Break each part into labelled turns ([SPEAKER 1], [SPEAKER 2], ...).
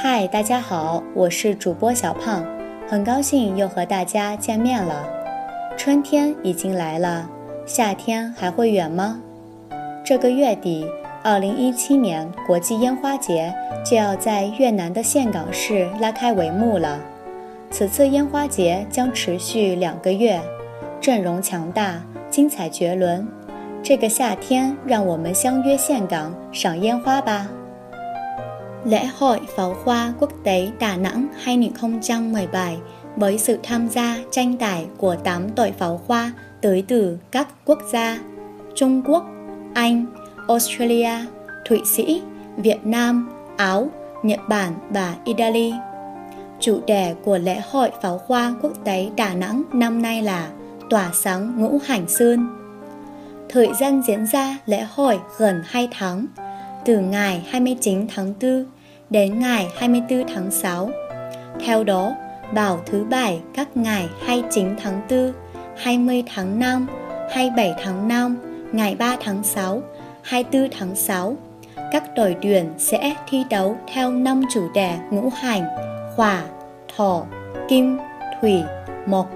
[SPEAKER 1] 嗨，大家好，我是主播小胖，很高兴又和大家见面了。春天已经来了，夏天还会远吗？这个月底，二零一七年国际烟花节就要在越南的岘港市拉开帷幕了。此次烟花节将持续两个月，阵容强大，精彩绝伦。这个夏天，让我们相约岘港赏烟花吧。Lễ hội Pháo hoa Quốc tế Đà Nẵng 2017 với sự tham gia tranh tài của 8 đội pháo hoa tới từ các quốc gia Trung Quốc, Anh, Australia, Thụy Sĩ, Việt Nam, Áo, Nhật Bản và Italy. Chủ đề của lễ hội pháo hoa quốc tế Đà Nẵng năm nay là Tỏa sáng ngũ hành sơn. Thời gian diễn ra lễ hội gần 2 tháng – từ ngày 29 tháng 4 đến ngày 24 tháng 6. Theo đó, bảo thứ bảy các ngày 29 tháng 4, 20 tháng 5, 27 tháng 5, ngày 3 tháng 6, 24 tháng 6. Các đội tuyển sẽ thi đấu theo 5 chủ đề ngũ hành, hỏa, thổ, kim, thủy, mộc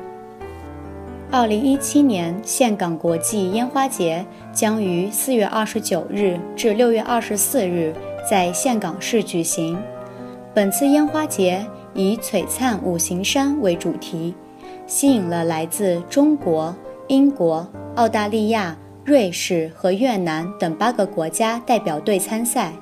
[SPEAKER 1] 二零一七年岘港国际烟花节将于四月二十九日至六月二十四日在岘港市举行。本次烟花节以“璀璨五行山”为主题，吸引了来自中国、英国、澳大利亚、瑞士和越南等八个国家代表队参赛。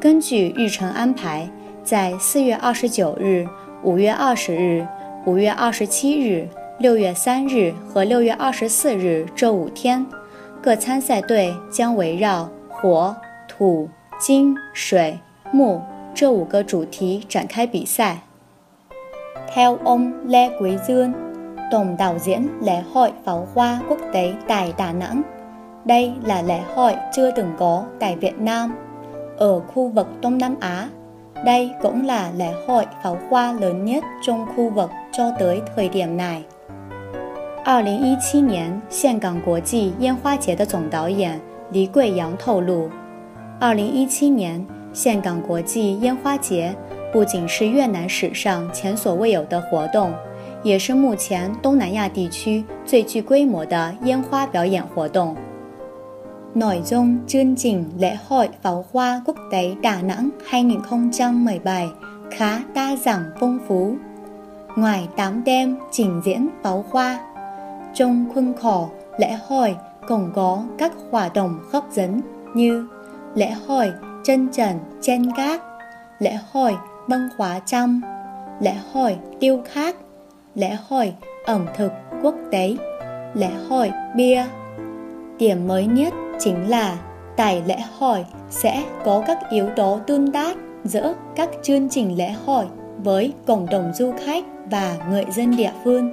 [SPEAKER 1] 根据日程安排，在四月二十九日、五月二十日、五月二十七日。六月三日和六月二十四日这五天，各参赛队将围绕火、土、金、水、木这五个主题展开比赛。Theo ông Lê Quý Dương, tổng đạo diễn lễ hội pháo hoa quốc tế tại Đà Nẵng, đây là lễ hội chưa từng có tại Việt Nam. Ở khu vực Đông Nam Á, đây cũng là lễ hội pháo hoa lớn nhất trong khu vực cho tới thời điểm này. 二零一七年岘港国际烟花节的总导演黎桂阳透露，二零一七年岘港国际烟花节不仅是越南史上前所未有的活动，也是目前东南亚地区最具规模的烟花表演活动。内中尊敬烈开浮花谷地大能系年空中美败卡大上丰富，外胆丹尽展浮花。Trong khuôn khổ lễ hội còn có các hoạt động hấp dẫn như lễ hội chân trần trên cát, lễ hội băng khóa trăm, lễ hội tiêu khát, lễ hội ẩm thực quốc tế, lễ hội bia. Điểm mới nhất chính là tại lễ hội sẽ có các yếu tố tương tác giữa các chương trình lễ hội với cộng đồng du khách và người dân địa phương.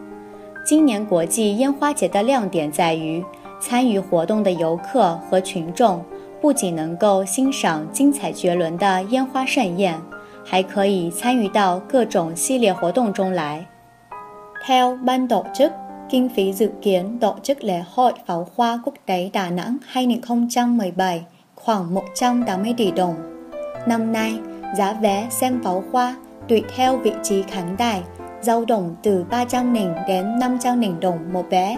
[SPEAKER 1] 今年国际烟花节的亮点在于，参与活动的游客和群众不仅能够欣赏精彩绝伦的烟花盛宴，还可以参与到各种系列活动中来。Theo ban đầu, c h i n h phủ dự kiến tổ chức lễ hội pháo hoa quốc tế Đà Nẵng hai n n m b khoảng một ă m i tỷ đồng. Năm nay, giá vé xem pháo hoa tùy theo vị trí khán đài. dao động từ 300 nghìn đến 500 nghìn đồng một vé.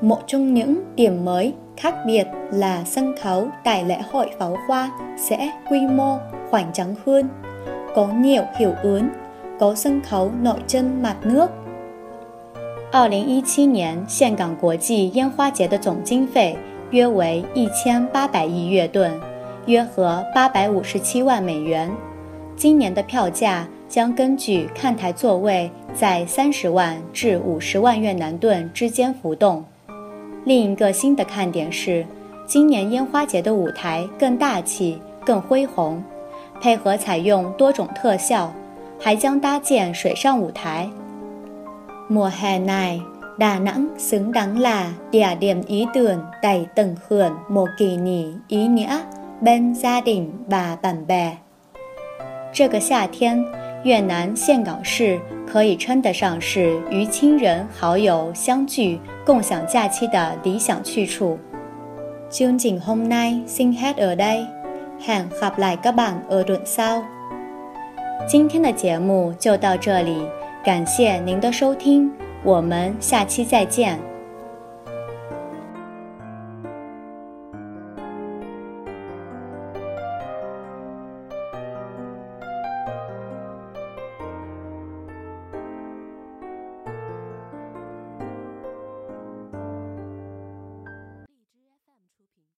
[SPEAKER 1] Một trong những điểm mới khác biệt là sân khấu tại lễ hội pháo hoa sẽ quy mô khoảng trắng hơn, có nhiều hiệu ứng, có sân khấu nội chân mặt nước. 二零一七年岘港国际烟花节的总经费约为一千八百亿越盾，约合八百五十七万美元。今年的票价将根据看台座位在三十万至五十万越南盾之间浮动。另一个新的看点是，今年烟花节的舞台更大气、更恢宏，配合采用多种特效，还将搭建水上舞台。Mùa hè này, Đà Nẵng xứng đáng là địa điểm ý tưởng đầy tưng khởi một kỷ niệm ý nghĩa bên gia đình và bạn bè. 这个夏天。越南岘港市可以称得上是与亲人好友相聚、共享假期的理想去处。今天的节目就到这里，感谢您的收听，我们下期再见。